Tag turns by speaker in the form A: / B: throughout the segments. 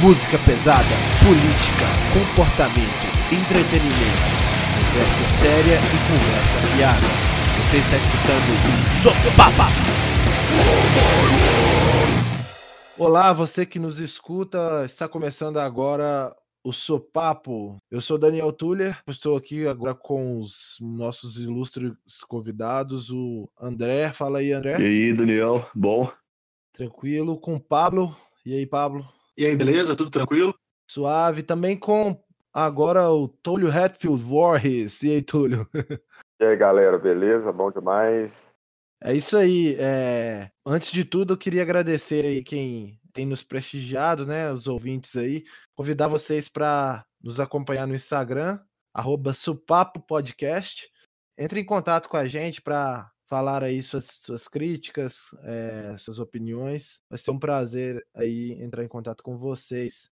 A: Música pesada, política, comportamento, entretenimento. Conversa séria e conversa fiada. Você está escutando o Soco Papa. Olá, você que nos escuta, está começando agora o Sopapo. Eu sou Daniel Tuller, estou aqui agora com os nossos ilustres convidados, o André. Fala aí, André.
B: E aí, Daniel? Bom?
A: Tranquilo. Com o Pablo. E aí, Pablo?
C: E aí, beleza? Tudo tranquilo?
A: Suave. Também com agora o Túlio Hatfield Voorhees. E aí, Túlio?
D: E aí, galera, beleza? Bom demais.
A: É isso aí. É... Antes de tudo, eu queria agradecer aí quem tem nos prestigiado, né? Os ouvintes aí. Convidar vocês para nos acompanhar no Instagram, arroba Supapo Podcast. Entre em contato com a gente para falar aí suas, suas críticas, é, suas opiniões. Vai ser um prazer aí entrar em contato com vocês.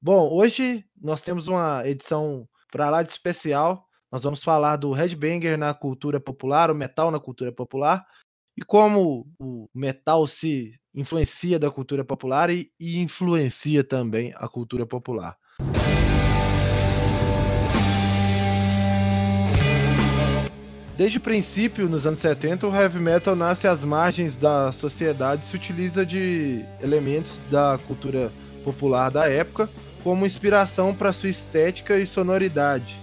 A: Bom, hoje nós temos uma edição para lá de especial. Nós vamos falar do headbanger na cultura popular, o metal na cultura popular, e como o metal se influencia da cultura popular e, e influencia também a cultura popular. Desde o princípio, nos anos 70, o heavy metal nasce às margens da sociedade e se utiliza de elementos da cultura popular da época como inspiração para sua estética e sonoridade.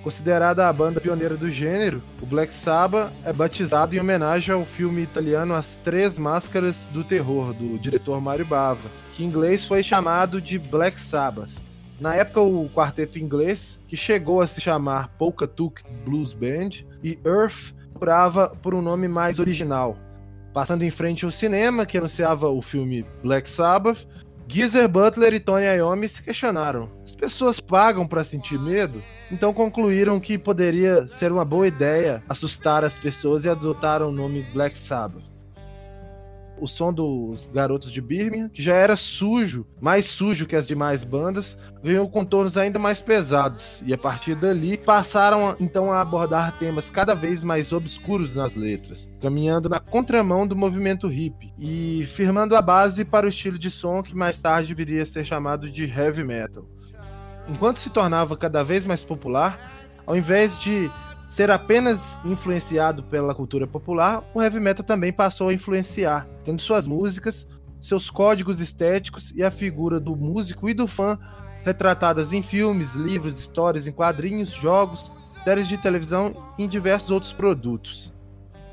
A: Considerada a banda pioneira do gênero, o Black Sabbath é batizado em homenagem ao filme italiano As Três Máscaras do Terror, do diretor Mario Bava, que em inglês foi chamado de Black Sabbath. Na época, o quarteto inglês, que chegou a se chamar Polka Tuk Blues Band, e Earth procurava por um nome mais original. Passando em frente ao cinema, que anunciava o filme Black Sabbath, Geezer Butler e Tony Iommi se questionaram: as pessoas pagam para sentir medo? Então concluíram que poderia ser uma boa ideia assustar as pessoas e adotaram o nome Black Sabbath o som dos garotos de Birmingham, que já era sujo, mais sujo que as demais bandas, ganhou contornos ainda mais pesados, e a partir dali passaram então a abordar temas cada vez mais obscuros nas letras, caminhando na contramão do movimento hip e firmando a base para o estilo de som que mais tarde viria a ser chamado de heavy metal. Enquanto se tornava cada vez mais popular, ao invés de ser apenas influenciado pela cultura popular, o heavy metal também passou a influenciar, tendo suas músicas, seus códigos estéticos e a figura do músico e do fã retratadas em filmes, livros, histórias, em quadrinhos, jogos, séries de televisão e em diversos outros produtos.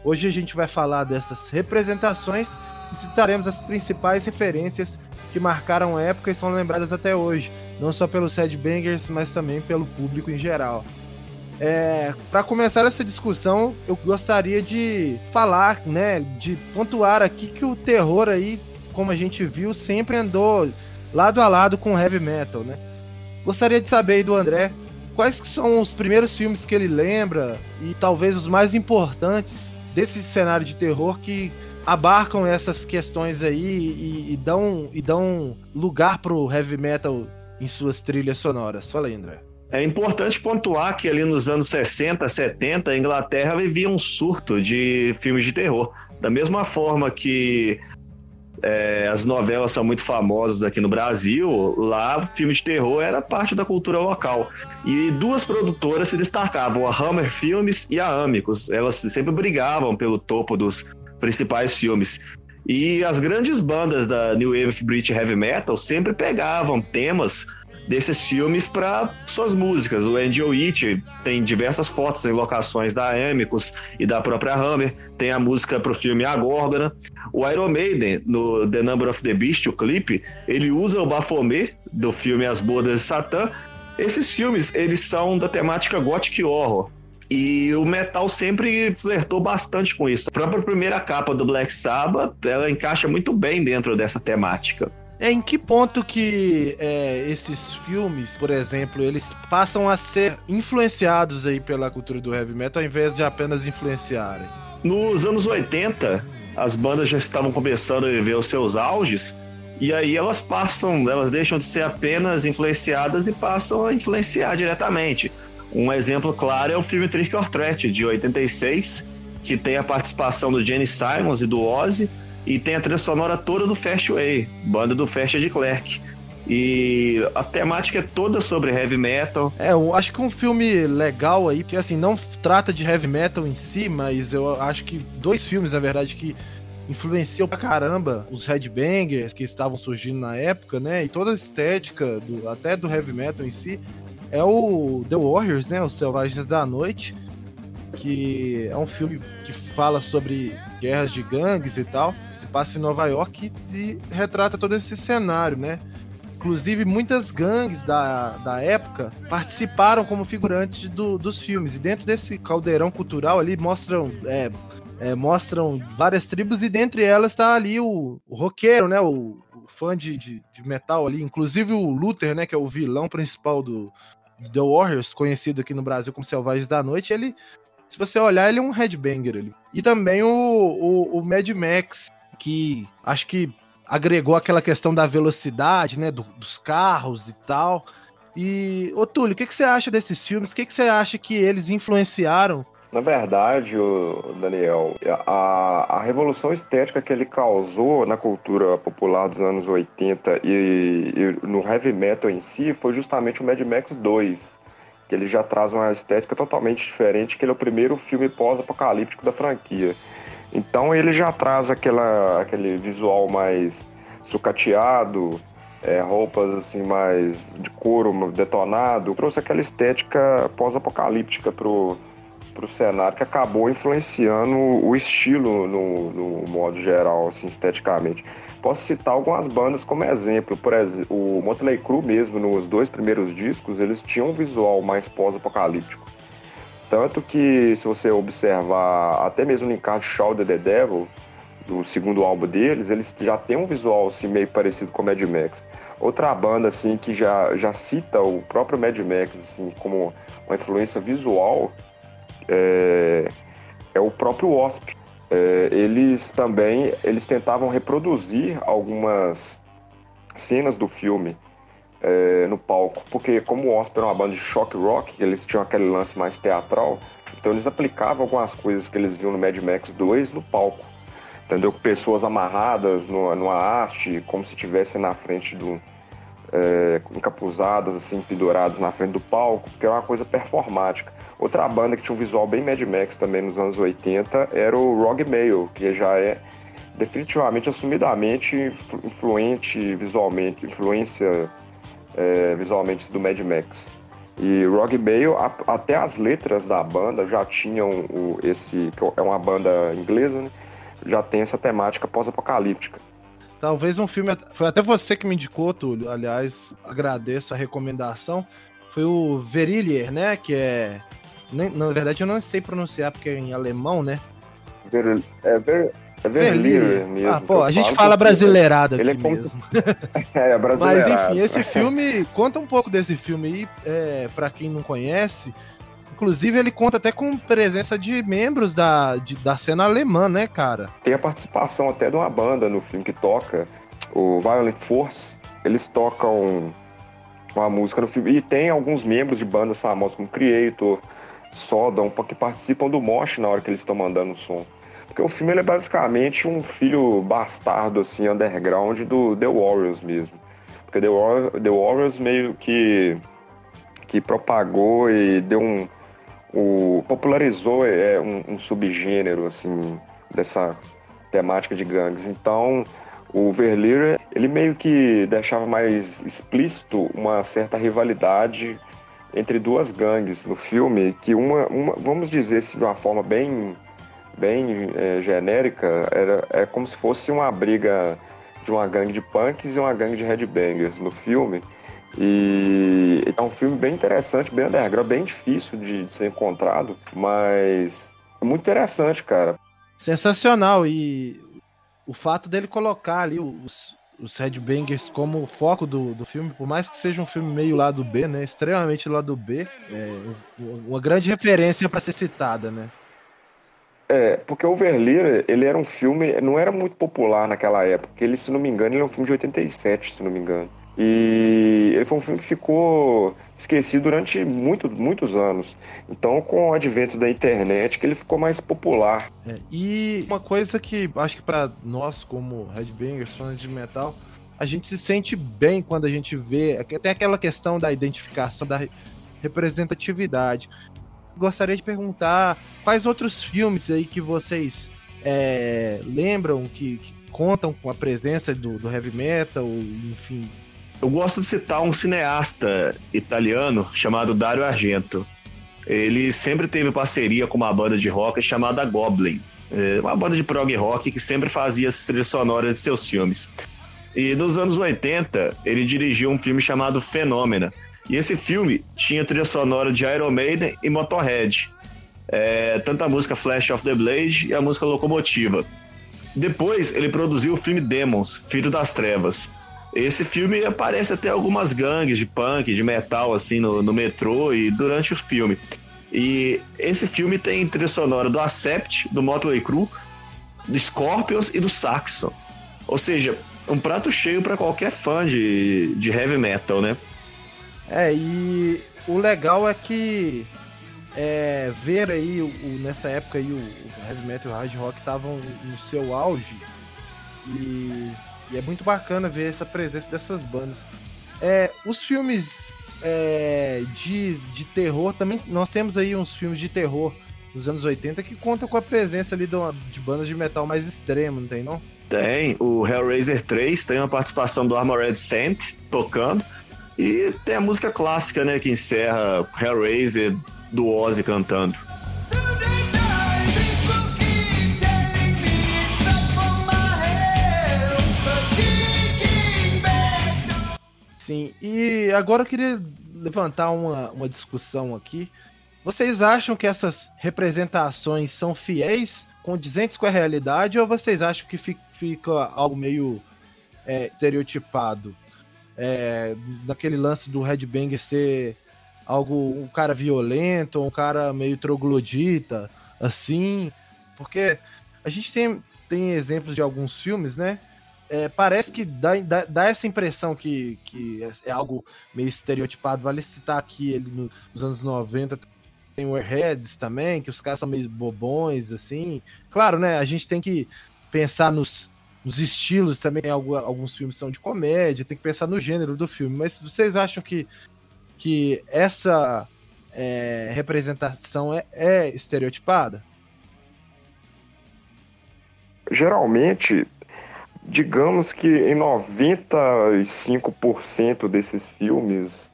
A: Hoje a gente vai falar dessas representações e citaremos as principais referências que marcaram a época e são lembradas até hoje, não só pelos headbangers, mas também pelo público em geral. É, para começar essa discussão, eu gostaria de falar, né, de pontuar aqui que o terror aí, como a gente viu, sempre andou lado a lado com o heavy metal, né? Gostaria de saber aí do André, quais são os primeiros filmes que ele lembra e talvez os mais importantes desse cenário de terror que abarcam essas questões aí e, e dão, e dão lugar pro heavy metal em suas trilhas sonoras. Fala aí, André.
B: É importante pontuar que ali nos anos 60, 70, a Inglaterra vivia um surto de filmes de terror. Da mesma forma que é, as novelas são muito famosas aqui no Brasil, lá filme de terror era parte da cultura local. E duas produtoras se destacavam, a Hammer Filmes e a Amicus. Elas sempre brigavam pelo topo dos principais filmes. E as grandes bandas da New Wave British Heavy Metal sempre pegavam temas desses filmes para suas músicas. O Andy It tem diversas fotos em locações da Amicus e da própria Hammer. Tem a música para o filme A Górgona. O Iron Maiden, no The Number of the Beast, o clipe, ele usa o Baphomet do filme As Bodas de Satã. Esses filmes, eles são da temática gothic horror. E o metal sempre flertou bastante com isso. A própria primeira capa do Black Sabbath, ela encaixa muito bem dentro dessa temática.
A: É em que ponto que é, esses filmes, por exemplo, eles passam a ser influenciados aí pela cultura do heavy metal ao invés de apenas influenciarem?
B: Nos anos 80, as bandas já estavam começando a viver os seus auges e aí elas passam, elas deixam de ser apenas influenciadas e passam a influenciar diretamente. Um exemplo claro é o filme Trick or Treat, de 86, que tem a participação do Jenny Simons e do Ozzy, e tem a trilha sonora toda do Fastway, banda do Fast de Clerk. E a temática é toda sobre heavy metal.
A: É, eu acho que um filme legal aí, que assim, não trata de heavy metal em si, mas eu acho que dois filmes, na verdade, que influenciou pra caramba os headbangers que estavam surgindo na época, né? E toda a estética, do, até do heavy metal em si, é o The Warriors, né? Os Selvagens da Noite, que é um filme que fala sobre guerras de gangues e tal, se passa em Nova York e, e retrata todo esse cenário, né? Inclusive, muitas gangues da, da época participaram como figurantes do, dos filmes. E dentro desse caldeirão cultural ali mostram, é, é, mostram várias tribos, e dentre elas está ali o, o roqueiro, né? O, o fã de, de, de, metal ali. Inclusive o Luther, né? Que é o vilão principal do The Warriors, conhecido aqui no Brasil como Selvagens da Noite. Ele, se você olhar, ele é um headbanger ali. E também o, o, o Mad Max, que acho que agregou aquela questão da velocidade, né, do, dos carros e tal. E, ô Túlio, o que, que você acha desses filmes? O que, que você acha que eles influenciaram?
D: Na verdade, Daniel, a, a revolução estética que ele causou na cultura popular dos anos 80 e, e no heavy metal em si foi justamente o Mad Max 2, que ele já traz uma estética totalmente diferente, que ele é o primeiro filme pós-apocalíptico da franquia. Então ele já traz aquela, aquele visual mais sucateado, é, roupas assim mais de couro detonado, trouxe aquela estética pós-apocalíptica pro, pro cenário que acabou influenciando o estilo no, no modo geral, assim, esteticamente. Posso citar algumas bandas como exemplo, por exemplo, o Motley Crue mesmo, nos dois primeiros discos, eles tinham um visual mais pós-apocalíptico. Tanto que, se você observar, até mesmo no encarte Shaw the Devil, do segundo álbum deles, eles já têm um visual assim, meio parecido com o Mad Max. Outra banda assim que já, já cita o próprio Mad Max assim, como uma influência visual é, é o próprio Wasp. É, eles também eles tentavam reproduzir algumas cenas do filme é, no palco, porque como o Osprey era uma banda de shock rock, eles tinham aquele lance mais teatral, então eles aplicavam algumas coisas que eles viam no Mad Max 2 no palco, entendeu? Pessoas amarradas no, numa haste, como se estivessem na frente do... É, encapuzadas, assim, penduradas na frente do palco, que era uma coisa performática. Outra banda que tinha um visual bem Mad Max também nos anos 80 era o Rogue Mail, que já é definitivamente, assumidamente influente visualmente, influência é, visualmente do Mad Max. E Rogue Mail, até as letras da banda já tinham o, esse, que é uma banda inglesa, né? já tem essa temática pós-apocalíptica.
A: Talvez um filme, foi até você que me indicou, Túlio, aliás, agradeço a recomendação, foi o Verillier, né, que é, na verdade eu não sei pronunciar porque é em alemão, né?
D: Ver, é, ver, é Verlier mesmo.
A: Ah, pô, a gente fala brasileirada aqui ele é mesmo.
D: é, brasileirado. Mas
A: enfim, esse filme, conta um pouco desse filme aí, é, para quem não conhece. Inclusive, ele conta até com presença de membros da, de, da cena alemã, né, cara?
D: Tem a participação até de uma banda no filme que toca, o Violent Force. Eles tocam uma música no filme. E tem alguns membros de bandas famosas como Creator, Sodom, que participam do mosh na hora que eles estão mandando o som. Porque o filme é basicamente um filho bastardo, assim, underground do The Warriors mesmo. Porque The, War The Warriors meio que, que propagou e deu um. O, popularizou é, um, um subgênero, assim, dessa temática de gangues. Então, o Verleer, ele meio que deixava mais explícito uma certa rivalidade entre duas gangues no filme, que uma, uma vamos dizer assim, de uma forma bem bem é, genérica, era, é como se fosse uma briga de uma gangue de punks e uma gangue de headbangers no filme. E é um filme bem interessante, bem underground, bem difícil de, de ser encontrado, mas é muito interessante, cara.
A: Sensacional. E o fato dele colocar ali os, os headbangers como foco do, do filme, por mais que seja um filme meio lado B, né? Extremamente lado B, é uma grande referência para ser citada, né?
D: É, porque o Verleer, ele era um filme, não era muito popular naquela época. Ele, se não me engano, ele é um filme de 87, se não me engano. E ele foi um filme que ficou esquecido durante muito, muitos anos. Então, com o advento da internet, que ele ficou mais popular.
A: É, e uma coisa que acho que para nós, como headbangers, fãs de metal, a gente se sente bem quando a gente vê. Tem aquela questão da identificação, da representatividade. Gostaria de perguntar quais outros filmes aí que vocês é, lembram que, que, contam com a presença do, do heavy metal, enfim.
B: Eu gosto de citar um cineasta italiano chamado Dario Argento. Ele sempre teve parceria com uma banda de rock chamada Goblin, é, uma banda de prog rock que sempre fazia as trilhas sonoras de seus filmes. E nos anos 80, ele dirigiu um filme chamado Fenômena. E esse filme tinha trilha sonora de Iron Maiden e Motorhead. É, tanto a música Flash of the Blade e a música Locomotiva. Depois, ele produziu o filme Demons, Filho das Trevas. Esse filme aparece até algumas gangues de punk, de metal, assim, no, no metrô e durante o filme. E esse filme tem trilha sonora do Accept, do Motley Crue, do Scorpions e do Saxon. Ou seja, um prato cheio para qualquer fã de, de heavy metal, né?
A: É, e o legal é que é, ver aí o, nessa época aí o heavy metal e o hard rock estavam no seu auge e, e, é muito bacana ver essa presença dessas bandas. É, os filmes é, de, de terror também nós temos aí uns filmes de terror dos anos 80 que contam com a presença ali de, bandas de metal mais extremo, não tem não?
B: Tem, o Hellraiser 3 tem uma participação do Armored Saint tocando. E tem a música clássica, né, que encerra Hellraiser do Ozzy cantando.
A: Sim, e agora eu queria levantar uma, uma discussão aqui. Vocês acham que essas representações são fiéis condizentes com a realidade ou vocês acham que fica, algo meio é, estereotipado? É, naquele lance do headbanger ser algo, um cara violento, um cara meio troglodita, assim, porque a gente tem, tem exemplos de alguns filmes, né? É, parece que dá, dá, dá, essa impressão que, que é, é algo meio estereotipado. Vale citar aqui ele no, nos anos 90 tem Warheads também, que os caras são meio bobões, assim. Claro, né? A gente tem que pensar nos, nos estilos também. Alguns filmes são de comédia, tem que pensar no gênero do filme. Mas vocês acham que, que essa é, representação é, é estereotipada?
D: Geralmente, digamos que em 95% desses filmes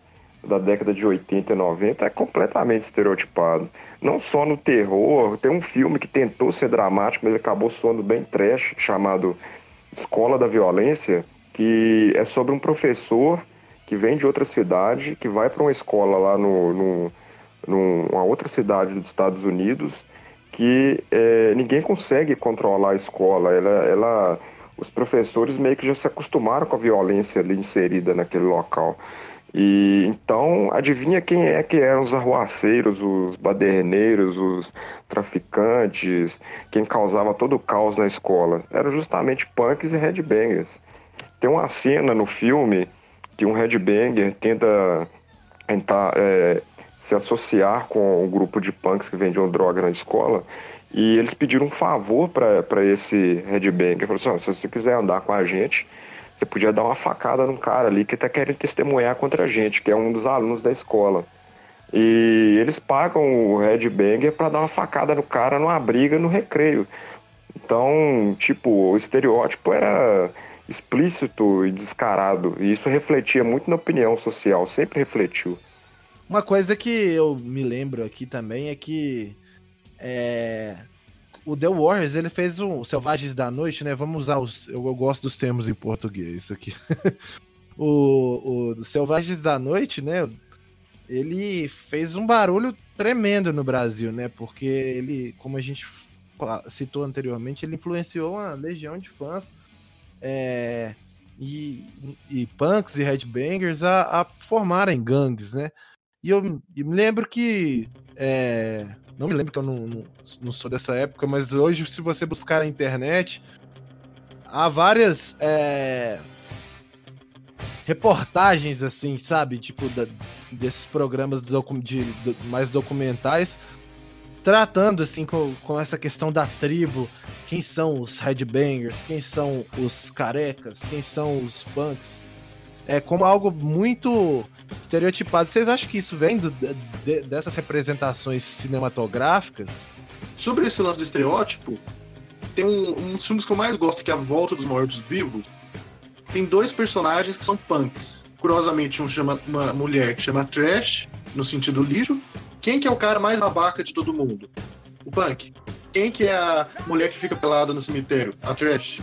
D: da década de 80 e 90 é completamente estereotipado. Não só no terror, tem um filme que tentou ser dramático, mas acabou soando bem trash, chamado Escola da Violência, que é sobre um professor que vem de outra cidade, que vai para uma escola lá no, no, numa outra cidade dos Estados Unidos, que é, ninguém consegue controlar a escola. Ela, ela, os professores meio que já se acostumaram com a violência ali inserida naquele local. E então, adivinha quem é que eram os arruaceiros, os baderneiros, os traficantes, quem causava todo o caos na escola? Eram justamente punks e headbangers. Tem uma cena no filme que um headbanger tenta tentar é, se associar com um grupo de punks que vendiam droga na escola e eles pediram um favor para esse headbanger. Falaram assim, se você quiser andar com a gente, você podia dar uma facada num cara ali que tá querendo testemunhar contra a gente, que é um dos alunos da escola. E eles pagam o headbanger para dar uma facada no cara numa briga no recreio. Então, tipo, o estereótipo era explícito e descarado. E isso refletia muito na opinião social, sempre refletiu.
A: Uma coisa que eu me lembro aqui também é que é, o The Warriors, ele fez o Selvagens da Noite, né? Vamos usar os. Eu, eu gosto dos termos em português aqui. o, o Selvagens da Noite, né? Ele fez um barulho tremendo no Brasil, né? Porque ele, como a gente citou anteriormente, ele influenciou uma legião de fãs é, e, e punks e headbangers a, a formarem gangues, né? E eu, me lembro que é, não me lembro que eu não, não, não, sou dessa época, mas hoje, se você buscar na internet, há várias é, reportagens, assim, sabe? Tipo, da, desses programas de, mais documentais, tratando, assim, com, com essa questão da tribo. quem são os headbangers, quem são os carecas, quem são os punks. É como algo muito estereotipado. Vocês acham que isso vem do, de, dessas representações cinematográficas?
C: Sobre esse lance do estereótipo, tem um, um dos filmes que eu mais gosto, que é A Volta dos Mortos Vivos. Tem dois personagens que são punks. Curiosamente, um chama uma mulher que chama Trash, no sentido lixo. Quem que é o cara mais babaca de todo mundo? O punk. Quem que é a mulher que fica pelada no cemitério? A Trash.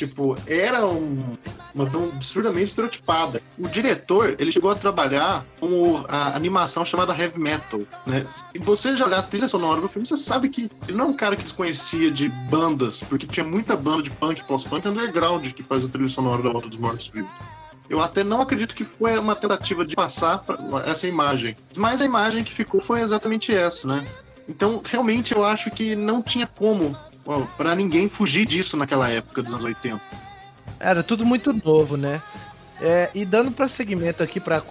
C: Tipo, era um, uma absurdamente estereotipada. O diretor, ele chegou a trabalhar com a animação chamada Heavy Metal, né? E você já olhar a trilha sonora do filme, você sabe que ele não é um cara que desconhecia de bandas, porque tinha muita banda de punk, pós-punk underground que faz a trilha sonora da Volta dos Mortos Vivos. Eu até não acredito que foi uma tentativa de passar essa imagem. Mas a imagem que ficou foi exatamente essa, né? Então, realmente, eu acho que não tinha como para ninguém fugir disso naquela época dos anos 80.
A: Era tudo muito novo, né? É, e dando prosseguimento aqui para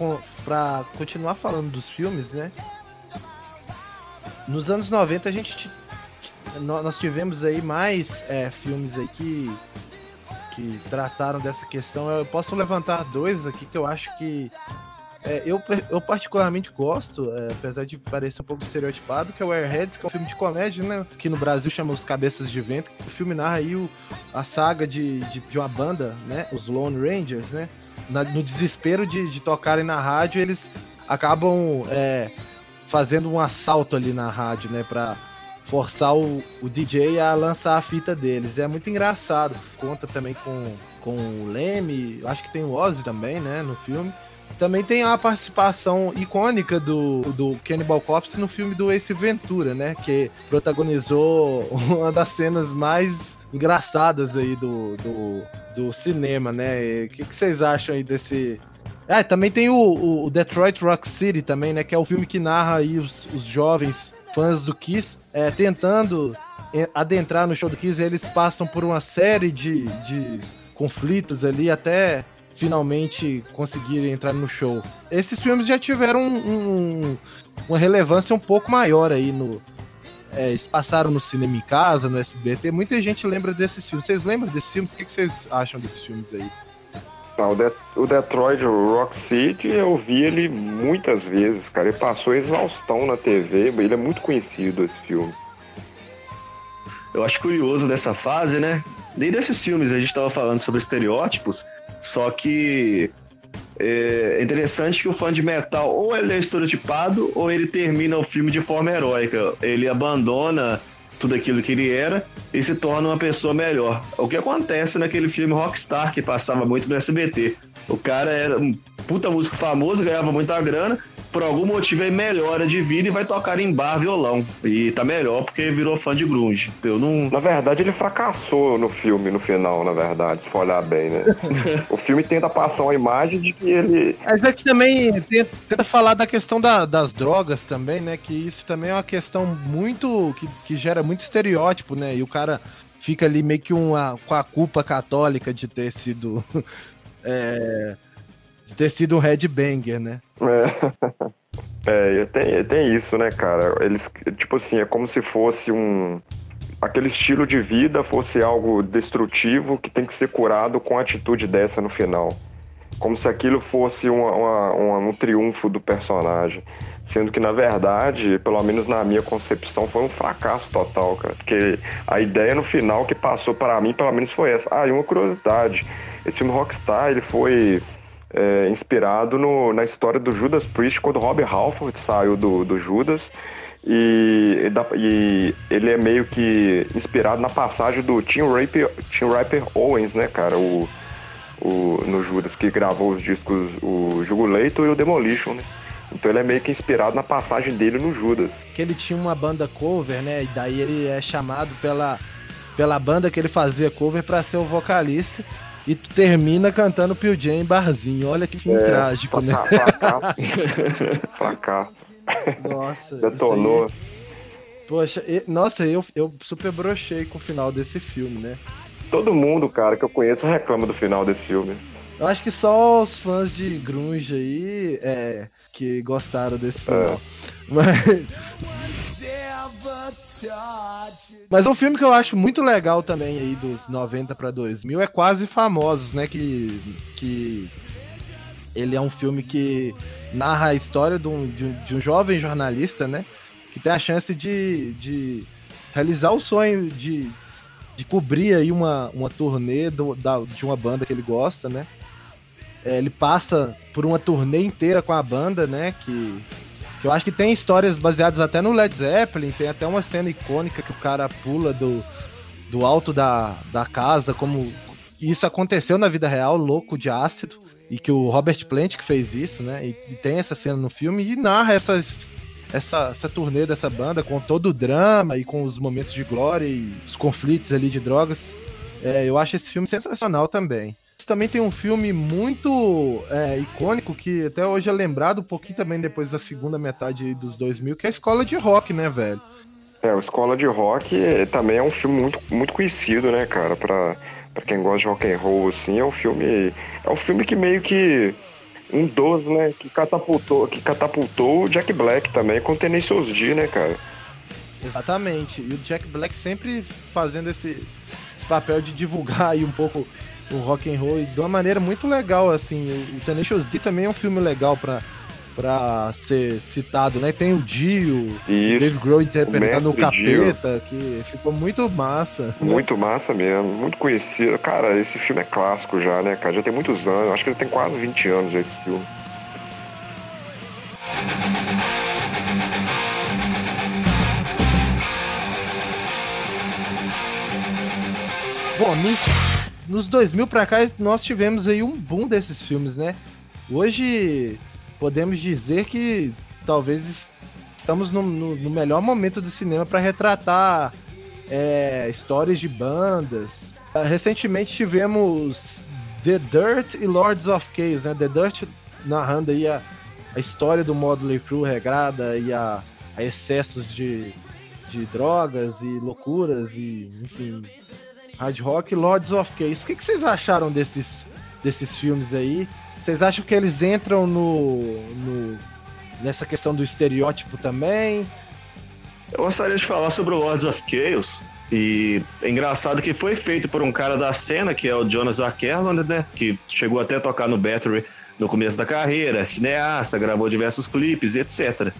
A: continuar falando dos filmes, né? Nos anos 90 a gente nós tivemos aí mais é, filmes aí que, que trataram dessa questão. Eu posso levantar dois aqui que eu acho que é, eu, eu particularmente gosto, é, apesar de parecer um pouco estereotipado, que é o Airheads, que é um filme de comédia, né? Que no Brasil chama Os Cabeças de Vento. O filme narra aí o, a saga de, de, de, uma banda, né? Os Lone Rangers, né? Na, no desespero de, de tocarem na rádio, eles acabam é, fazendo um assalto ali na rádio, né? Pra forçar o, o DJ a lançar a fita deles. É muito engraçado. Conta também com, com o Leme, acho que tem o Ozzy também, né? No filme. Também tem a participação icônica do, do Cannibal Corpse no filme do Ace Ventura, né? Que protagonizou uma das cenas mais engraçadas aí do, do, do cinema, né? O que, que vocês acham aí desse, é, também tem o, o, Detroit Rock City também, né? Que é o filme que narra aí os, os jovens fãs do Kiss é, tentando é, adentrar no show do Kiss. eles passam por uma série de, de conflitos ali até finalmente conseguirem entrar no show. Esses filmes já tiveram um, um, uma relevância um pouco maior aí no. É, eles passaram no cinema em casa, no SBT. Muita gente lembra desses filmes. Vocês lembram desses filmes? O que, que vocês acham desses filmes aí?
D: Não, o, Detroit Rock City eu vi ele muitas vezes, cara. Ele passou exaustão na TV, ele é muito conhecido esse filme.
B: Eu acho curioso dessa fase, né? Nem desses filmes a gente estava falando sobre estereótipos, só que é interessante que o fã de metal ou ele é estereotipado ou ele termina o filme de forma heróica. Ele abandona tudo aquilo que ele era e se torna uma pessoa melhor. O que acontece naquele filme Rockstar que passava muito no SBT. O cara era um puta músico famoso, ganhava muita grana, por algum motivo ele melhora de vida e vai tocar em bar violão. E tá melhor porque virou fã de grunge. Eu não.
D: Na verdade, ele fracassou no filme, no final, na verdade, se for olhar bem, né? o filme tenta passar uma imagem de que ele.
A: Mas é que também tenta, tenta falar da questão da, das drogas também, né? Que isso também é uma questão muito. que, que gera muito estereótipo, né? E o cara fica ali meio que uma, com a culpa católica de ter sido. É, de ter sido um headbanger, né?
D: É. é, tem, tem isso, né, cara? Eles, tipo assim, é como se fosse um. Aquele estilo de vida fosse algo destrutivo que tem que ser curado com a atitude dessa no final. Como se aquilo fosse uma, uma, uma, um triunfo do personagem. Sendo que, na verdade, pelo menos na minha concepção, foi um fracasso total, cara. Porque a ideia no final que passou para mim, pelo menos, foi essa. Ah, e uma curiosidade. Esse filme Rockstar, ele foi é, inspirado no, na história do Judas Priest, quando Rob Halford saiu do, do Judas. E, e, ele é meio que inspirado na passagem do Tim Raper, Tim Raper Owens, né, cara? O, o, no Judas, que gravou os discos o Jugulator e o Demolition, né? Então ele é meio que inspirado na passagem dele no Judas.
A: Que ele tinha uma banda cover, né? E daí ele é chamado pela, pela banda que ele fazia cover para ser o vocalista. E termina cantando Pio Jam em barzinho. Olha que fim é, trágico, né?
D: Fracasso.
A: Nossa.
D: Detonou. Aí...
A: Poxa, e... nossa, eu, eu super brochei com o final desse filme, né?
D: Todo mundo, cara, que eu conheço reclama do final desse filme.
A: Eu acho que só os fãs de grunge aí é, que gostaram desse final. É. Mas... Mas um filme que eu acho muito legal também aí dos 90 para 2000 é Quase Famosos, né? Que, que ele é um filme que narra a história de um, de um, de um jovem jornalista, né? Que tem a chance de, de realizar o sonho de, de cobrir aí uma, uma turnê do, da, de uma banda que ele gosta, né? É, ele passa por uma turnê inteira com a banda, né? Que, que eu acho que tem histórias baseadas até no Led Zeppelin, tem até uma cena icônica que o cara pula do, do alto da, da casa, como isso aconteceu na vida real, louco de ácido, e que o Robert Plant que fez isso, né? E, e tem essa cena no filme e narra essas essa, essa turnê dessa banda com todo o drama e com os momentos de glória e os conflitos ali de drogas. É, eu acho esse filme sensacional também. Também tem um filme muito é, icônico que até hoje é lembrado um pouquinho também depois da segunda metade dos 2000, que é a Escola de Rock, né, velho?
D: É, o Escola de Rock é, também é um filme muito, muito conhecido, né, cara, pra, pra quem gosta de rock and roll, assim, é um filme. É um filme que meio que um dos, né, que catapultou, que catapultou o Jack Black também com o Tenacious D, né, cara?
A: Exatamente. E o Jack Black sempre fazendo esse, esse papel de divulgar aí um pouco o rock and roll de uma maneira muito legal, assim. O Tenacious D também é um filme legal para pra ser citado, né? Tem o Dio, o Dave Grohl interpretando o, o Capeta, Dio. que ficou muito massa. Né?
D: Muito massa mesmo, muito conhecido. Cara, esse filme é clássico já, né, cara? Já tem muitos anos, acho que ele tem quase 20 anos esse filme.
A: Bom, nos, nos 2000 pra cá, nós tivemos aí um boom desses filmes, né? Hoje podemos dizer que talvez estamos no, no, no melhor momento do cinema para retratar é, histórias de bandas. Ah, recentemente tivemos The Dirt e Lords of Chaos, né? The Dirt narrando aí a, a história do Motley Crue regrada e a, a excessos de, de drogas e loucuras e, enfim, hard rock. Lords of Chaos. O que, que vocês acharam desses, desses filmes aí? Vocês acham que eles entram no, no, nessa questão do estereótipo também?
B: Eu gostaria de falar sobre o Lords of Chaos. E é engraçado que foi feito por um cara da cena, que é o Jonas Arkerland, né? Que chegou até a tocar no Battery no começo da carreira, é cineasta, gravou diversos clipes, etc.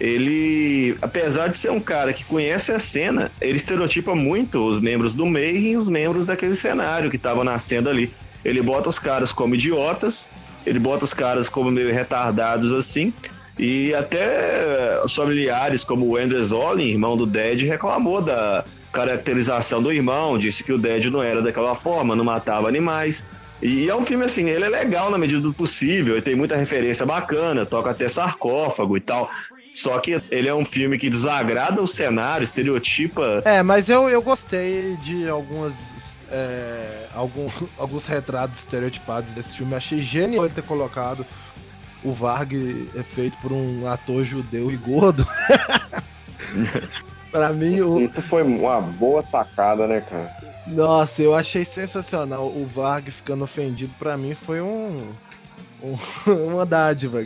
B: Ele, apesar de ser um cara que conhece a cena, ele estereotipa muito os membros do meio e os membros daquele cenário que estavam nascendo ali. Ele bota os caras como idiotas, ele bota os caras como meio retardados assim. E até os familiares, como o Andrew Zollin, irmão do Dead, reclamou da caracterização do irmão, disse que o Dead não era daquela forma, não matava animais. E é um filme assim, ele é legal na medida do possível, ele tem muita referência bacana, toca até sarcófago e tal. Só que ele é um filme que desagrada o cenário, estereotipa.
A: É, mas eu, eu gostei de algumas é, algum, alguns retratos estereotipados desse filme. Achei genial ele ter colocado o Varg é feito por um ator judeu e gordo. pra mim, o...
D: Isso foi uma boa sacada, né, cara?
A: Nossa, eu achei sensacional. O Varg ficando ofendido, pra mim, foi um. um uma dádiva.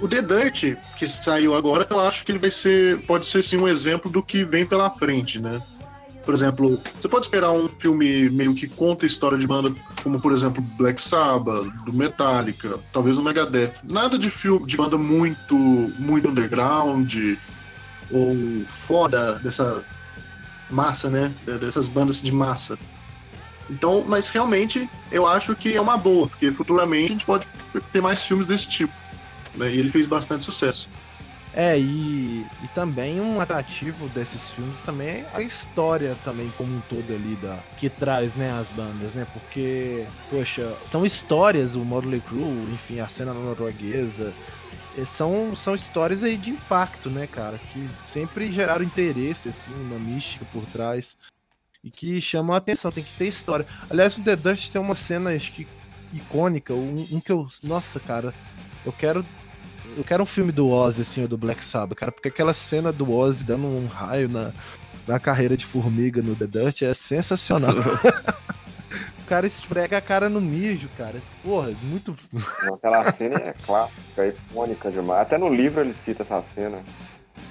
C: O The Dirt, que saiu agora, eu acho que ele vai ser. Pode ser sim um exemplo do que vem pela frente, né? Por exemplo, você pode esperar um filme meio que conta a história de banda, como por exemplo Black Sabbath, do Metallica, talvez o Megadeth. Nada de filme de banda muito, muito underground ou foda dessa massa, né? Dessas bandas de massa. Então, mas realmente eu acho que é uma boa, porque futuramente a gente pode ter mais filmes desse tipo. Né? E ele fez bastante sucesso.
A: É, e, e também um atrativo desses filmes também é a história também como um todo ali da que traz, né, as bandas, né? Porque, poxa, são histórias, o Motley Crue, enfim, a cena norueguesa, são, são histórias aí de impacto, né, cara? Que sempre geraram interesse, assim, uma mística por trás. E que chamam a atenção, tem que ter história. Aliás, o The Dust tem uma cena, acho que icônica, um, um que eu. Nossa, cara, eu quero eu quero um filme do Ozzy, assim, ou do Black Sabbath, cara, porque aquela cena do Ozzy dando um raio na, na carreira de formiga no The Dirt é sensacional. o cara esfrega a cara no mijo, cara. Porra, muito.
D: Aquela cena é clássica, é icônica demais. Até no livro ele cita essa cena.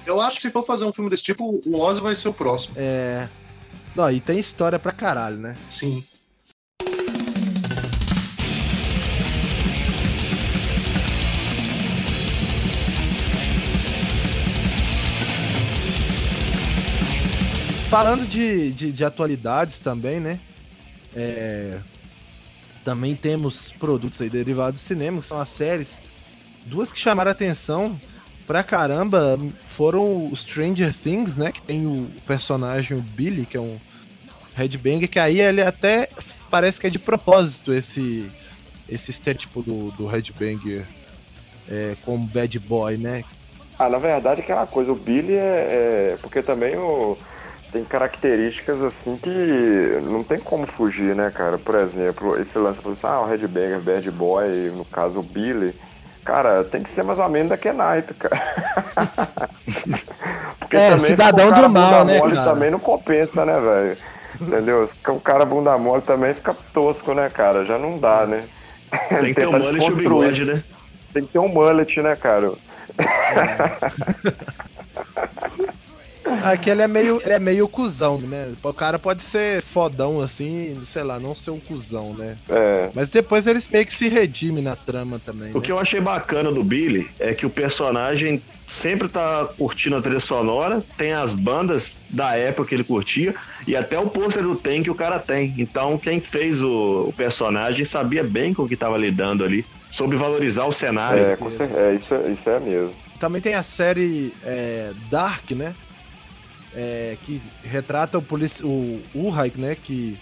C: Eu acho que se for fazer um filme desse tipo, o Ozzy vai ser o próximo.
A: É. Não, e tem história pra caralho, né?
C: Sim.
A: Falando de, de, de atualidades também, né? É, também temos produtos aí derivados do cinema, que são as séries. Duas que chamaram atenção pra caramba foram o Stranger Things, né? Que tem o personagem o Billy, que é um headbanger, que aí ele até parece que é de propósito esse, esse estereótipo do, do headbanger é, como bad boy, né?
D: Ah, na verdade, aquela coisa, o Billy é. é porque também o tem características assim que não tem como fugir, né, cara? Por exemplo, esse lance, assim, ah, o Headbanger, Bad Boy, no caso o Billy, cara, tem que ser mais ou menos daquele naipe, cara.
A: Porque é, cidadão do mal, né,
D: mole cara? também não compensa, né, velho? Entendeu? O cara bunda mole também fica tosco, né, cara? Já não dá, né?
B: Tem que ter um mullet e o bigode, né?
D: Tem que ter um mullet, né, cara?
A: É. Aqui ele é meio, ele é meio cuzão, né? O cara pode ser fodão assim, sei lá, não ser um cuzão, né?
D: É.
A: Mas depois eles meio que se redimem na trama também.
B: O
A: né?
B: que eu achei bacana do Billy é que o personagem sempre tá curtindo a trilha sonora, tem as bandas da época que ele curtia e até o pôster do Tem que o cara tem. Então quem fez o, o personagem sabia bem com o que tava lidando ali, soube valorizar o cenário.
D: É, com certeza, é, isso, é, isso é mesmo.
A: Também tem a série é, Dark, né? É, que retrata o, polici o Urhaik, né? Que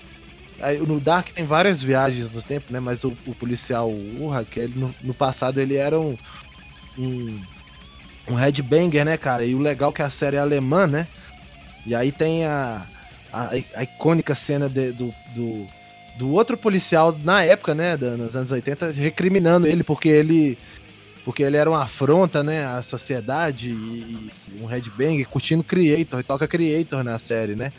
A: aí, no Dark tem várias viagens no tempo, né? Mas o, o policial Urhaik, ele no, no, passado ele era um, um um headbanger, né, cara? E o legal é que a série é alemã, né? E aí tem a, a, a icônica cena de, do, do, do, outro policial na época, né, nos anos 80, recriminando ele porque ele porque ele era uma afronta, né, à sociedade e, e um headbang, curtindo Creator, toca Creator na série, né?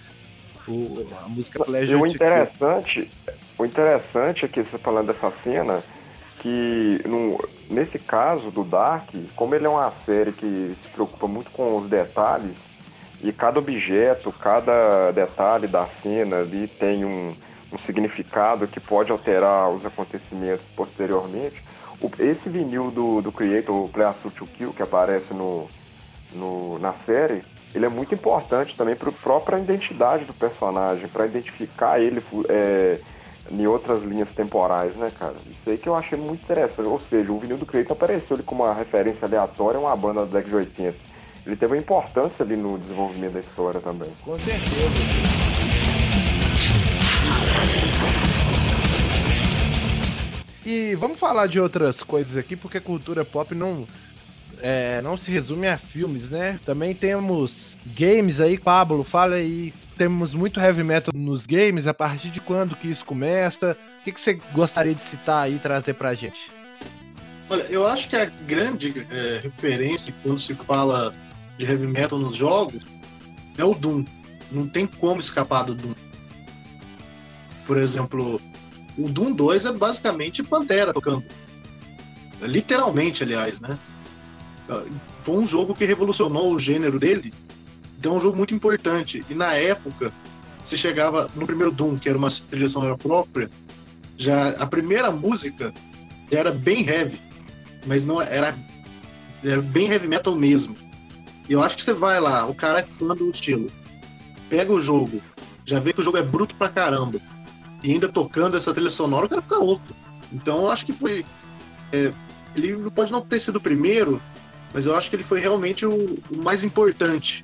A: O, a música
D: Pleasure. E o interessante, o interessante é que você falando dessa cena, que no, nesse caso do Dark, como ele é uma série que se preocupa muito com os detalhes, e cada objeto, cada detalhe da cena ali tem um, um significado que pode alterar os acontecimentos posteriormente, esse vinil do, do Creator, o Play Assault to Kill, que aparece no, no, na série, ele é muito importante também para a própria identidade do personagem, para identificar ele é, em outras linhas temporais, né, cara? Isso aí que eu achei muito interessante. Ou seja, o vinil do Creator apareceu ali como uma referência aleatória a uma banda da década de 80. Ele teve uma importância ali no desenvolvimento da história também.
A: Com certeza. E vamos falar de outras coisas aqui, porque cultura pop não, é, não se resume a filmes, né? Também temos games aí, Pablo, fala aí. Temos muito heavy metal nos games, a partir de quando que isso começa? O que, que você gostaria de citar aí e trazer pra gente?
C: Olha, eu acho que a grande é, referência quando se fala de heavy metal nos jogos é o Doom. Não tem como escapar do Doom. Por exemplo, o Doom 2 é basicamente Pantera tocando. Literalmente, aliás, né? Foi um jogo que revolucionou o gênero dele. Então é um jogo muito importante. E na época, você chegava no primeiro Doom, que era uma trilha sonora própria, já a primeira música já era bem heavy, mas não era, era bem heavy metal mesmo. E eu acho que você vai lá, o cara é fã do estilo, pega o jogo, já vê que o jogo é bruto pra caramba e ainda tocando essa trilha sonora, o cara fica outro. Então eu acho que foi. É, ele pode não ter sido o primeiro, mas eu acho que ele foi realmente o, o mais importante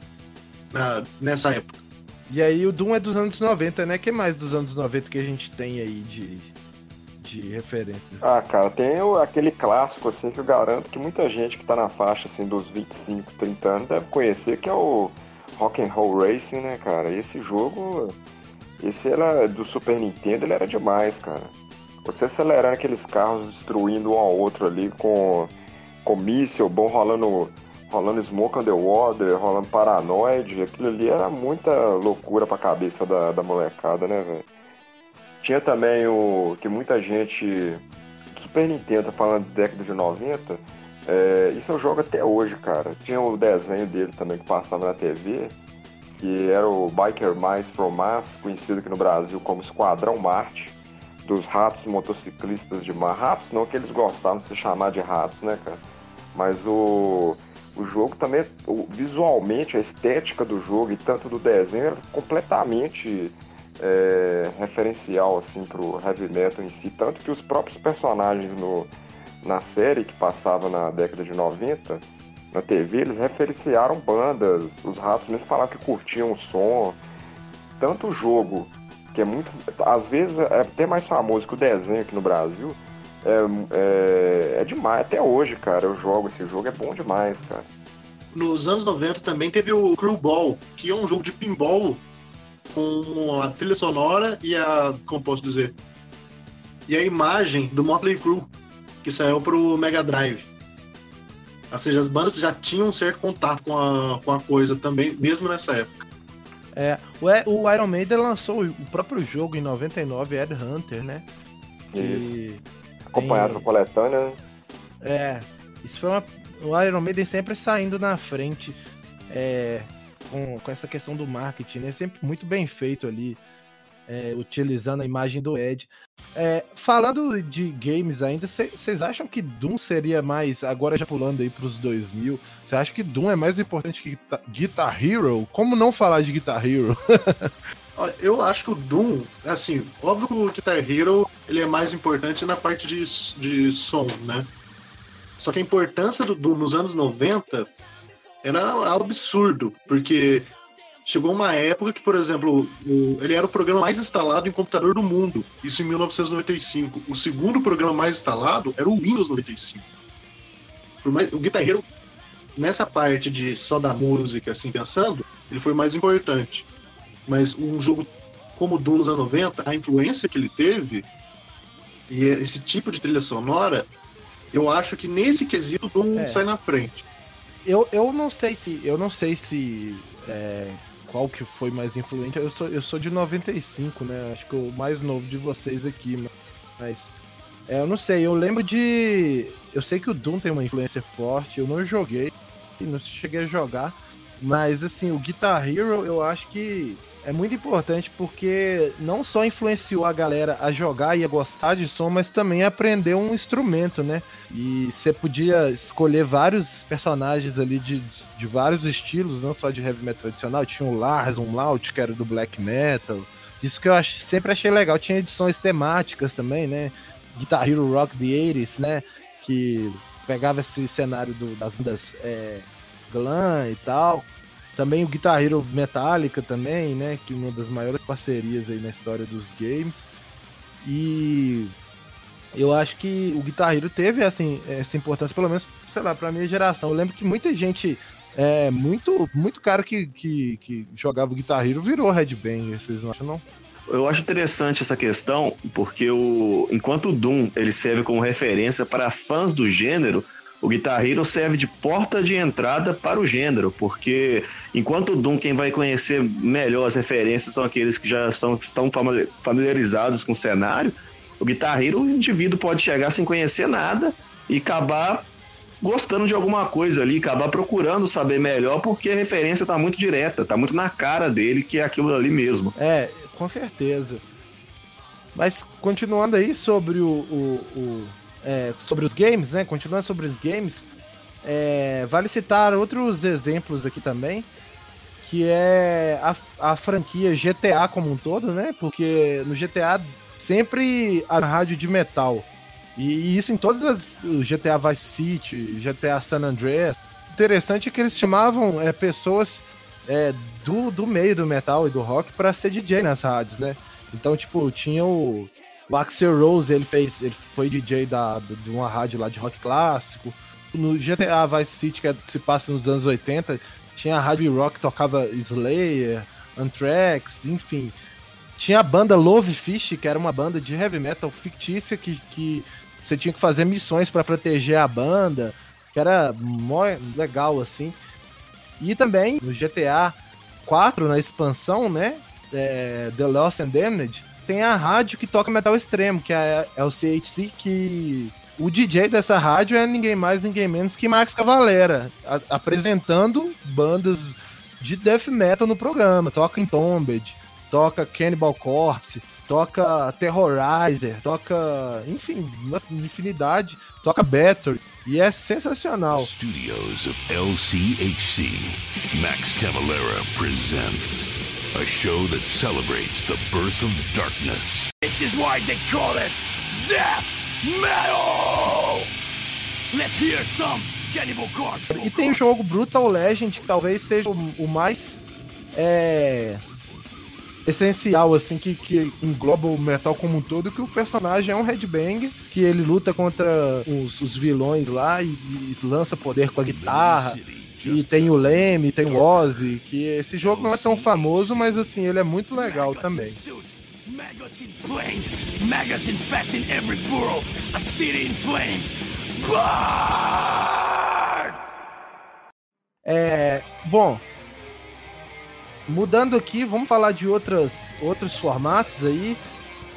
C: na, nessa época.
A: E aí o Doom é dos anos 90, né? que mais dos anos 90 que a gente tem aí de, de referência?
D: Ah, cara, tem o, aquele clássico, assim, que eu garanto que muita gente que tá na faixa, assim, dos 25, 30 anos deve conhecer, que é o Rock and Roll Racing, né, cara? E esse jogo esse era do Super Nintendo, ele era demais, cara. Você acelerando aqueles carros, destruindo um ao outro ali com, com míssil, bom rolando, rolando Smoke Underwater, rolando Paranoid, aquilo ali era muita loucura pra cabeça da, da molecada, né, velho? Tinha também o que muita gente. Super Nintendo, falando de década de 90, É, isso eu jogo até hoje, cara. Tinha o desenho dele também que passava na TV, que era o Biker Mice from Mars, conhecido aqui no Brasil como Esquadrão Marte, dos ratos motociclistas de mar. Ratos não que eles gostavam de se chamar de ratos, né, cara? Mas o, o jogo também, o, visualmente, a estética do jogo e tanto do desenho era completamente é, referencial assim pro heavy metal em si, tanto que os próprios personagens no, na série que passava na década de 90 na TV, eles referenciaram bandas, os ratos mesmo falaram que curtiam o som, tanto o jogo, que é muito, às vezes é até mais famoso que o desenho aqui no Brasil, é, é, é demais, até hoje, cara, eu jogo esse jogo, é bom demais, cara.
C: Nos anos 90 também teve o Crewball, que é um jogo de pinball com a trilha sonora e a. Como posso dizer? E a imagem do Motley Crue, que saiu pro Mega Drive. Ou seja, as bandas já tinham um certo contato com a, com a coisa também, mesmo nessa época.
A: É, o, o Iron Maiden lançou o próprio jogo em 99, Ed Hunter, né?
D: Que Acompanhado tem... coletânea. Né?
A: É, isso foi uma. O Iron Maiden sempre saindo na frente. É, com, com essa questão do marketing, né? Sempre muito bem feito ali, é, utilizando a imagem do Ed. É, falando de games ainda, vocês acham que Doom seria mais, agora já pulando aí pros 2000, você acha que Doom é mais importante que Guitar Hero? Como não falar de Guitar Hero?
C: Olha, eu acho que o Doom, assim, óbvio que o Guitar Hero ele é mais importante na parte de, de som, né? Só que a importância do Doom nos anos 90 era absurdo, porque chegou uma época que, por exemplo, o, ele era o programa mais instalado em computador do mundo, isso em 1995. O segundo programa mais instalado era o Windows 95. Mais, o Guitar Hero, nessa parte de só da música, assim, pensando, ele foi mais importante. Mas um jogo como o Doom nos anos 90, a influência que ele teve e esse tipo de trilha sonora, eu acho que nesse quesito o Doom é. sai na frente
A: eu, eu não sei se. Eu não sei se. É, qual que foi mais influente. Eu sou, eu sou de 95, né? Acho que o mais novo de vocês aqui, mas. É, eu não sei, eu lembro de. Eu sei que o Doom tem uma influência forte, eu não joguei, não cheguei a jogar. Mas assim, o Guitar Hero eu acho que é muito importante porque não só influenciou a galera a jogar e a gostar de som, mas também aprender um instrumento, né? E você podia escolher vários personagens ali de, de vários estilos, não só de heavy metal tradicional. Tinha o Lars Umlaut, que era do black metal. Isso que eu ach, sempre achei legal. Tinha edições temáticas também, né? Guitar Hero Rock the 80s, né? Que pegava esse cenário do, das bandas é, glam e tal. Também o Guitar Hero Metallica também, né? Que é uma das maiores parcerias aí na história dos games. E eu acho que o Guitar Hero teve assim, essa importância, pelo menos, sei lá, pra minha geração. Eu lembro que muita gente, é, muito, muito cara que, que, que jogava o Guitar Hero virou Bang, vocês não acham, não?
B: Eu acho interessante essa questão, porque o, enquanto o Doom ele serve como referência para fãs do gênero, o Guitar Hero serve de porta de entrada para o gênero, porque enquanto o Doom, quem vai conhecer melhor as referências são aqueles que já são, estão familiarizados com o cenário, o Guitar Hero, o indivíduo pode chegar sem conhecer nada e acabar gostando de alguma coisa ali, acabar procurando saber melhor, porque a referência está muito direta, está muito na cara dele que é aquilo ali mesmo.
A: É, com certeza. Mas continuando aí sobre o, o, o é, sobre os games, né? Continuando sobre os games, é, vale citar outros exemplos aqui também, que é a, a franquia GTA como um todo, né? Porque no GTA sempre a rádio de metal. E, isso em todas as GTA Vice City, GTA San Andreas. Interessante é que eles chamavam é, pessoas é, do, do meio do metal e do rock para ser DJ nas rádios, né? Então, tipo, tinha o o Axel Rose, ele fez, ele foi DJ da, de uma rádio lá de rock clássico. No GTA Vice City, que é, se passa nos anos 80, tinha a rádio rock que tocava Slayer, Anthrax, enfim. Tinha a banda Love Fish, que era uma banda de heavy metal fictícia que, que você tinha que fazer missões para proteger a banda, que era mó legal assim. E também no GTA 4, na expansão, né? É, The Lost and Damned, tem a rádio que toca metal extremo, que é, é o CHC, que o DJ dessa rádio é ninguém mais, ninguém menos que Max Cavalera, a, apresentando bandas de death metal no programa. Toca Entombed, toca Cannibal Corpse, toca Terrorizer, toca, enfim, uma infinidade, toca Battery. E é sensacional. Studios of LCHC, Max Cavalera presents a show that celebrates the birth of darkness. This is why they call it Death Metal! Let's hear some Cannibal Corpse. E tem o jogo Brutal Legend, que talvez seja o, o mais é, essencial, assim, que, que engloba o metal como um todo, que o personagem é um headbang, que ele luta contra os, os vilões lá e, e, lança poder com a guitarra. E tem o Leme, tem o Ozzy, que esse jogo não é tão famoso, mas assim, ele é muito legal também. Maggots in planes, maggots infesting every burrow, a city in flames. Burn! É, bom, mudando aqui, vamos falar de outras, outros formatos aí.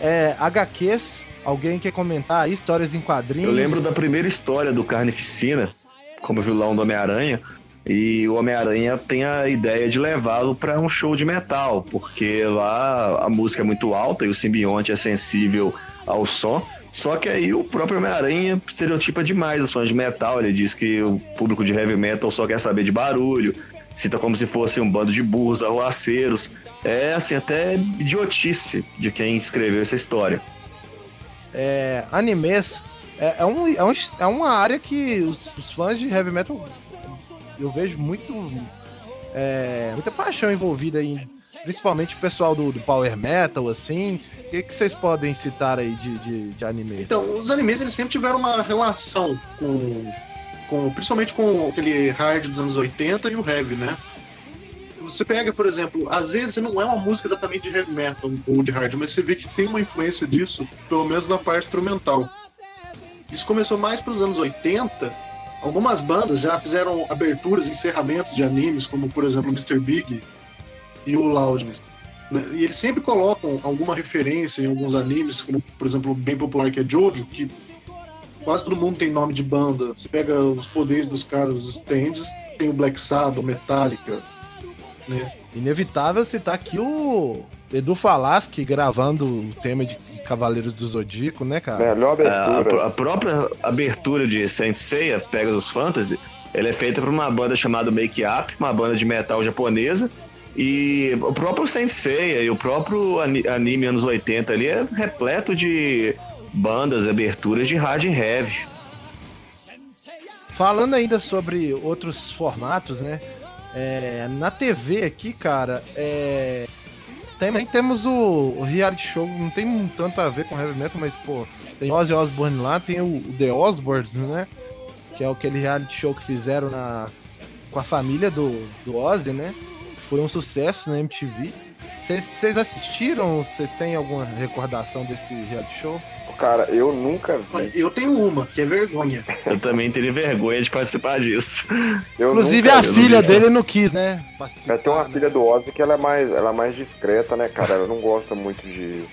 A: É, HQs, alguém quer comentar aí, histórias em quadrinhos?
B: Eu lembro da primeira história do Carnificina, como vilão do Homem-Aranha, e o Homem-Aranha tem a ideia de levá-lo para um show de metal, porque lá a música é muito alta e o simbionte é sensível ao som. Só que aí o próprio Homem-Aranha estereotipa demais o som de metal. Ele diz que o público de heavy metal só quer saber de barulho, cita como se fosse um bando de burros arruaceiros. É assim, até idiotice de quem escreveu essa história.
A: É, animes é, é, um, é, um, é uma área que os, os fãs de heavy metal eu vejo muito é, muita paixão envolvida em principalmente o pessoal do, do Power Metal, assim. O que, que vocês podem citar aí de, de, de animes?
C: Então, os animes eles sempre tiveram uma relação com, com principalmente com aquele hard dos anos 80 e o heavy, né? Você pega, por exemplo, às vezes não é uma música exatamente de heavy metal ou de hard, mas você vê que tem uma influência disso, pelo menos na parte instrumental. Isso começou mais para os anos 80 Algumas bandas já fizeram aberturas encerramentos de animes, como por exemplo o Mr. Big e o Loudness. Né? E eles sempre colocam alguma referência em alguns animes, como por exemplo o bem popular que é Jojo, que quase todo mundo tem nome de banda. Você pega os poderes dos caras, os stands, tem o Black Sabbath, Metallica, né?
A: Inevitável citar aqui o Edu Falaschi gravando o tema de Cavaleiros do Zodíaco, né, cara?
B: Melhor abertura. A, a própria abertura de Saint Seiya, Pegasus Fantasy, ela é feita por uma banda chamada Make Up, uma banda de metal japonesa. E o próprio Saint Seiya e o próprio anime anos 80 ali é repleto de bandas, aberturas de hard and heavy.
A: Falando ainda sobre outros formatos, né? É, na TV aqui, cara, é, também temos o, o, reality show, não tem tanto a ver com heavy metal, mas, pô, tem Ozzy Osbourne lá, tem o, o The Osbournes, né? Que é aquele reality show que fizeram na, com a família do, do Ozzy, né? Foi um sucesso na MTV. Vocês assistiram? Vocês têm alguma recordação desse reality show?
D: Cara, eu nunca vi.
C: Eu tenho uma, que é vergonha.
B: Eu também teria vergonha de participar disso.
A: Eu Inclusive nunca, a filha dele não quis, né?
D: Participar, tem uma né? filha do Ozzy que ela é, mais, ela é mais discreta, né, cara? Ela não gosta muito de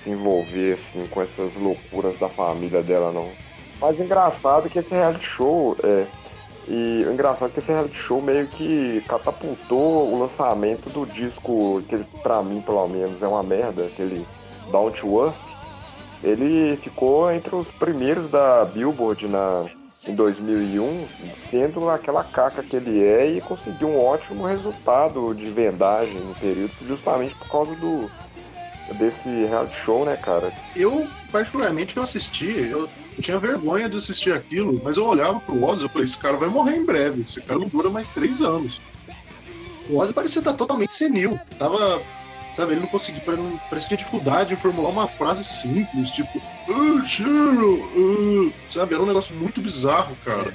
D: se envolver, assim, com essas loucuras da família dela, não. Mas engraçado que esse reality show, é, e o engraçado é que esse reality show meio que catapultou o lançamento do disco, que pra mim, pelo menos, é uma merda, aquele Down to Earth, ele ficou entre os primeiros da Billboard na, em 2001, sendo aquela caca que ele é e conseguiu um ótimo resultado de vendagem no período, justamente por causa do desse reality show, né, cara?
C: Eu, particularmente, eu assisti, eu tinha vergonha de assistir aquilo, mas eu olhava pro Ozzy e falei, esse cara vai morrer em breve, esse cara não dura mais três anos. O Ozzy parecia estar totalmente senil, tava Sabe, ele não conseguia, não, parecia dificuldade em formular uma frase simples, tipo, ah, Cheryl, uh, sabe, era um negócio muito bizarro, cara.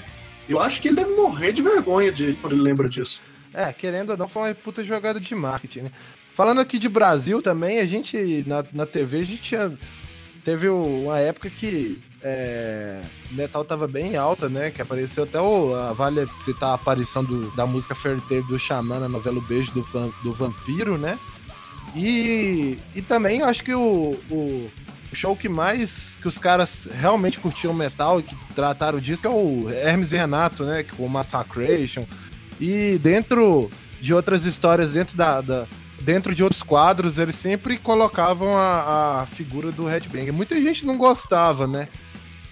C: Eu acho que ele deve morrer de vergonha de, quando ele lembra disso.
A: É, querendo ou não, foi uma puta jogada de marketing, né? Falando aqui de Brasil também, a gente, na, na TV, a gente tinha, teve uma época que é, metal tava bem alta, né? Que apareceu até o. A, vale citar a aparição do, da música Fairy Tale do Xamã na novela O Beijo do, do Vampiro, né? E, e também acho que o, o show que mais que os caras realmente curtiam metal e que trataram disso é o Hermes e Renato, né? Com o Massacration. E dentro de outras histórias, dentro da, da dentro de outros quadros, eles sempre colocavam a, a figura do Headbanger. Muita gente não gostava, né?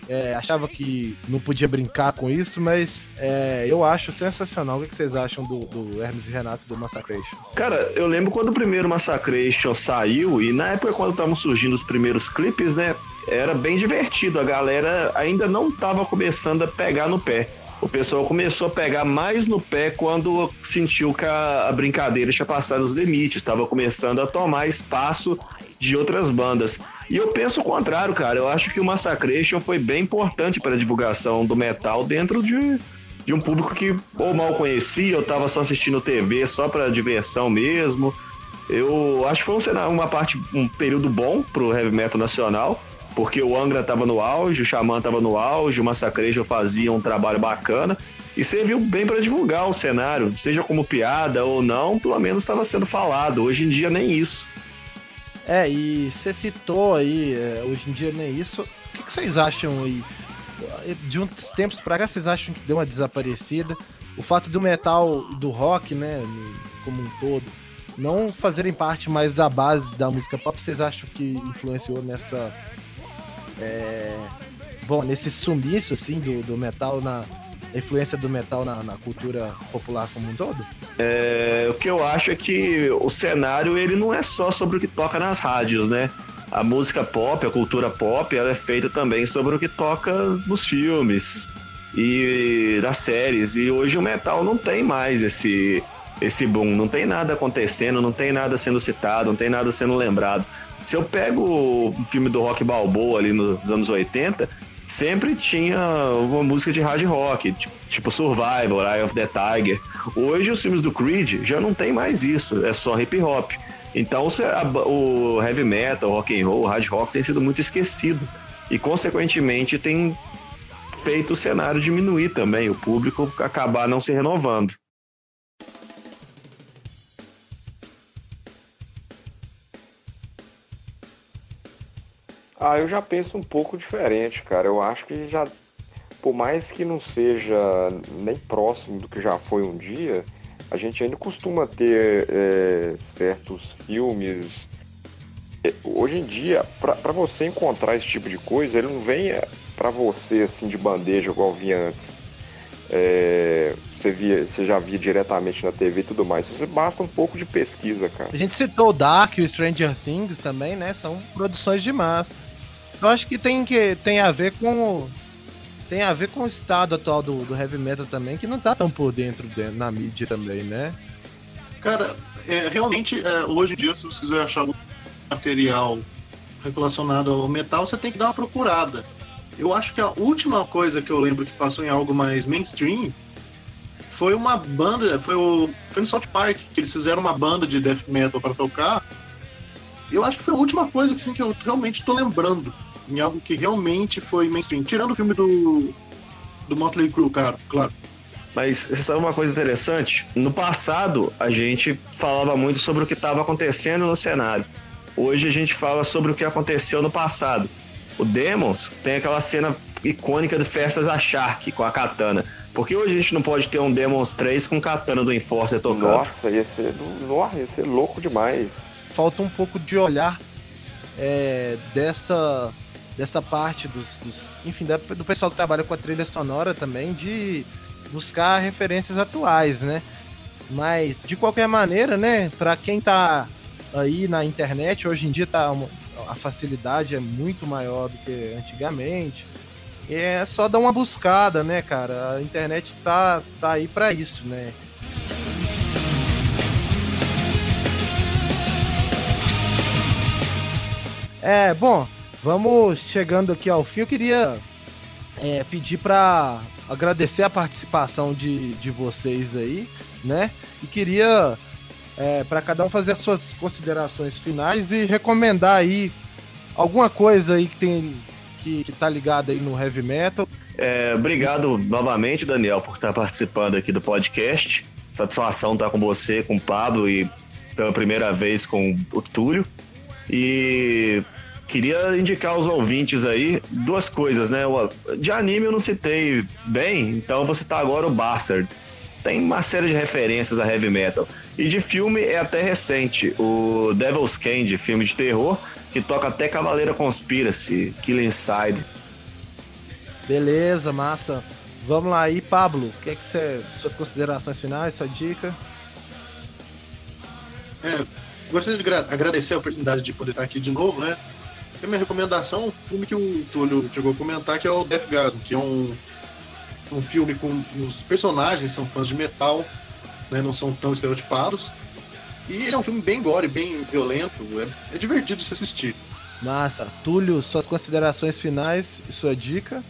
A: É, achava que não podia brincar com isso, mas é, eu acho sensacional. O que vocês acham do, do Hermes e Renato do Massacration?
B: Cara, eu lembro quando o primeiro Massacration saiu, e na época quando estavam surgindo os primeiros clipes, né? Era bem divertido. A galera ainda não estava começando a pegar no pé. O pessoal começou a pegar mais no pé quando sentiu que a, a brincadeira tinha passado os limites, estava começando a tomar espaço de outras bandas. E eu penso o contrário, cara. Eu acho que o Massacration foi bem importante para a divulgação do metal dentro de, de um público que ou mal conhecia, ou estava só assistindo TV só para diversão mesmo. Eu acho que foi um, uma parte, um período bom pro heavy metal nacional, porque o Angra estava no auge, o Xamã estava no auge, o Massacration fazia um trabalho bacana e serviu bem para divulgar o cenário, seja como piada ou não, pelo menos estava sendo falado. Hoje em dia nem isso.
A: É, e você citou aí, é, hoje em dia nem isso. O que, que vocês acham aí? De uns tempos pra cá, vocês acham que deu uma desaparecida? O fato do metal, do rock, né, como um todo, não fazerem parte mais da base da música pop, vocês acham que influenciou nessa. É, bom, nesse sumiço, assim, do, do metal na, a influência do metal na, na cultura popular como um todo?
B: É, o que eu acho é que o cenário ele não é só sobre o que toca nas rádios, né? A música pop, a cultura pop, ela é feita também sobre o que toca nos filmes e nas séries. E hoje o metal não tem mais esse esse boom, não tem nada acontecendo, não tem nada sendo citado, não tem nada sendo lembrado. Se eu pego o filme do Rock Balboa ali nos anos 80, sempre tinha uma música de hard rock, tipo Survival, Eye of the Tiger. Hoje os filmes do Creed já não tem mais isso, é só hip hop. Então o heavy metal, o rock and roll, o hard rock tem sido muito esquecido e consequentemente tem feito o cenário diminuir também, o público acabar não se renovando.
D: Ah, eu já penso um pouco diferente, cara. Eu acho que já, por mais que não seja nem próximo do que já foi um dia, a gente ainda costuma ter é, certos filmes. É, hoje em dia, para você encontrar esse tipo de coisa, ele não vem é, para você assim de bandeja igual vinha antes. É, você, via, você já via diretamente na TV e tudo mais. Você basta um pouco de pesquisa, cara.
A: A gente citou o Dark e o Stranger Things também, né? São produções de massa. Eu acho que tem, que tem a ver com. Tem a ver com o estado atual do, do heavy metal também, que não tá tão por dentro, na mídia também, né?
C: Cara, é, realmente, é, hoje em dia, se você quiser achar material relacionado ao metal, você tem que dar uma procurada. Eu acho que a última coisa que eu lembro que passou em algo mais mainstream foi uma banda, foi, o, foi no South Park, que eles fizeram uma banda de death metal para tocar. Eu acho que foi a última coisa assim, que eu realmente estou lembrando em algo que realmente foi mainstream. Tirando o filme do, do Motley Crue, cara, claro.
B: Mas você sabe uma coisa interessante? No passado, a gente falava muito sobre o que estava acontecendo no cenário. Hoje a gente fala sobre o que aconteceu no passado. O Demons tem aquela cena icônica de Festas a Shark com a katana. Por que hoje a gente não pode ter um Demons 3 com katana do Enforcer tocando?
D: Nossa, ia ser, nossa, ia ser louco demais.
A: Falta um pouco de olhar é, dessa dessa parte dos, dos enfim, da, do pessoal que trabalha com a trilha sonora também, de buscar referências atuais, né? Mas, de qualquer maneira, né, para quem tá aí na internet, hoje em dia tá uma, a facilidade é muito maior do que antigamente. É só dar uma buscada, né, cara? A internet tá, tá aí para isso, né? É, bom, Vamos chegando aqui ao fim. Eu queria é, pedir para agradecer a participação de, de vocês aí, né? E queria é, para cada um fazer as suas considerações finais e recomendar aí alguma coisa aí que tem que, que tá ligada aí no heavy metal.
B: É, obrigado novamente, Daniel, por estar participando aqui do podcast. Satisfação estar com você, com o Pablo e pela primeira vez com o Túlio. E queria indicar aos ouvintes aí duas coisas, né? De anime eu não citei bem, então vou citar agora o Bastard. Tem uma série de referências a heavy metal. E de filme é até recente, o Devil's Candy, filme de terror, que toca até Cavaleira Conspiracy, Kill Inside.
A: Beleza, massa. Vamos lá aí, Pablo. O que é que você. Suas considerações finais, sua dica?
C: É, gostaria de agradecer a oportunidade de poder estar aqui de novo, né? A minha recomendação é um filme que o Túlio chegou a comentar, que é o Death Gasm, que é um, um filme com os personagens são fãs de metal, né, não são tão estereotipados. E ele é um filme bem gore, bem violento, é, é divertido de se assistir.
A: Massa. Túlio, suas considerações finais e sua dica?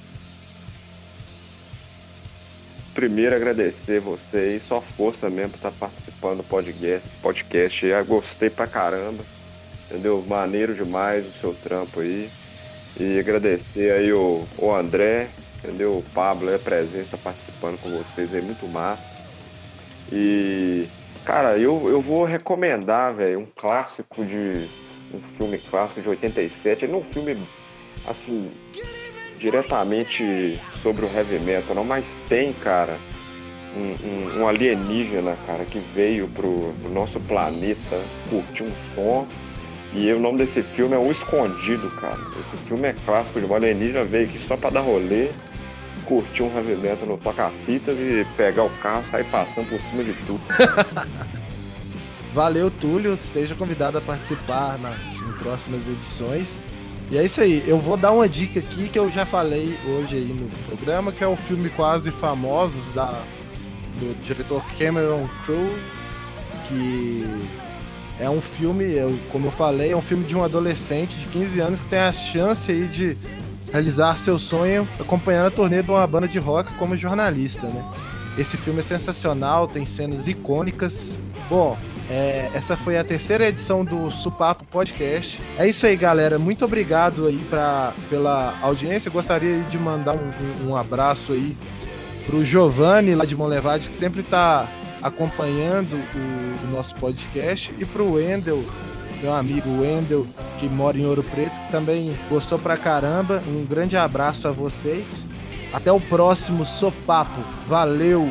D: Primeiro agradecer vocês, só força mesmo por estar participando do podcast. podcast. Eu gostei pra caramba entendeu? Maneiro demais o seu trampo aí. E agradecer aí o, o André, entendeu? O Pablo a presença, participando com vocês aí, muito massa. E, cara, eu, eu vou recomendar, velho, um clássico de. um filme clássico de 87. Ele não é um filme, assim, diretamente sobre o heavy metal, não, mas tem, cara, um, um, um alienígena, cara, que veio pro, pro nosso planeta curtir um som e o nome desse filme é O Escondido, cara. Esse filme é clássico de uma alienígena veio aqui só pra dar rolê, curtir um heavy no toca-fitas e pegar o carro sair passando por cima de tudo.
A: Valeu, Túlio. Esteja convidado a participar na, em próximas edições. E é isso aí. Eu vou dar uma dica aqui que eu já falei hoje aí no programa, que é o filme Quase Famosos da, do diretor Cameron Crowe, que é um filme, como eu falei, é um filme de um adolescente de 15 anos que tem a chance aí de realizar seu sonho acompanhando a turnê de uma banda de rock como jornalista, né? Esse filme é sensacional, tem cenas icônicas. Bom, é, essa foi a terceira edição do Supapo Podcast. É isso aí, galera. Muito obrigado aí pra, pela audiência. Gostaria de mandar um, um, um abraço aí pro Giovanni lá de Monlevade, que sempre tá acompanhando o, o nosso podcast e para o Wendel, meu amigo Wendel, que mora em Ouro Preto, que também gostou pra caramba. Um grande abraço a vocês. Até o próximo Sopapo. Valeu!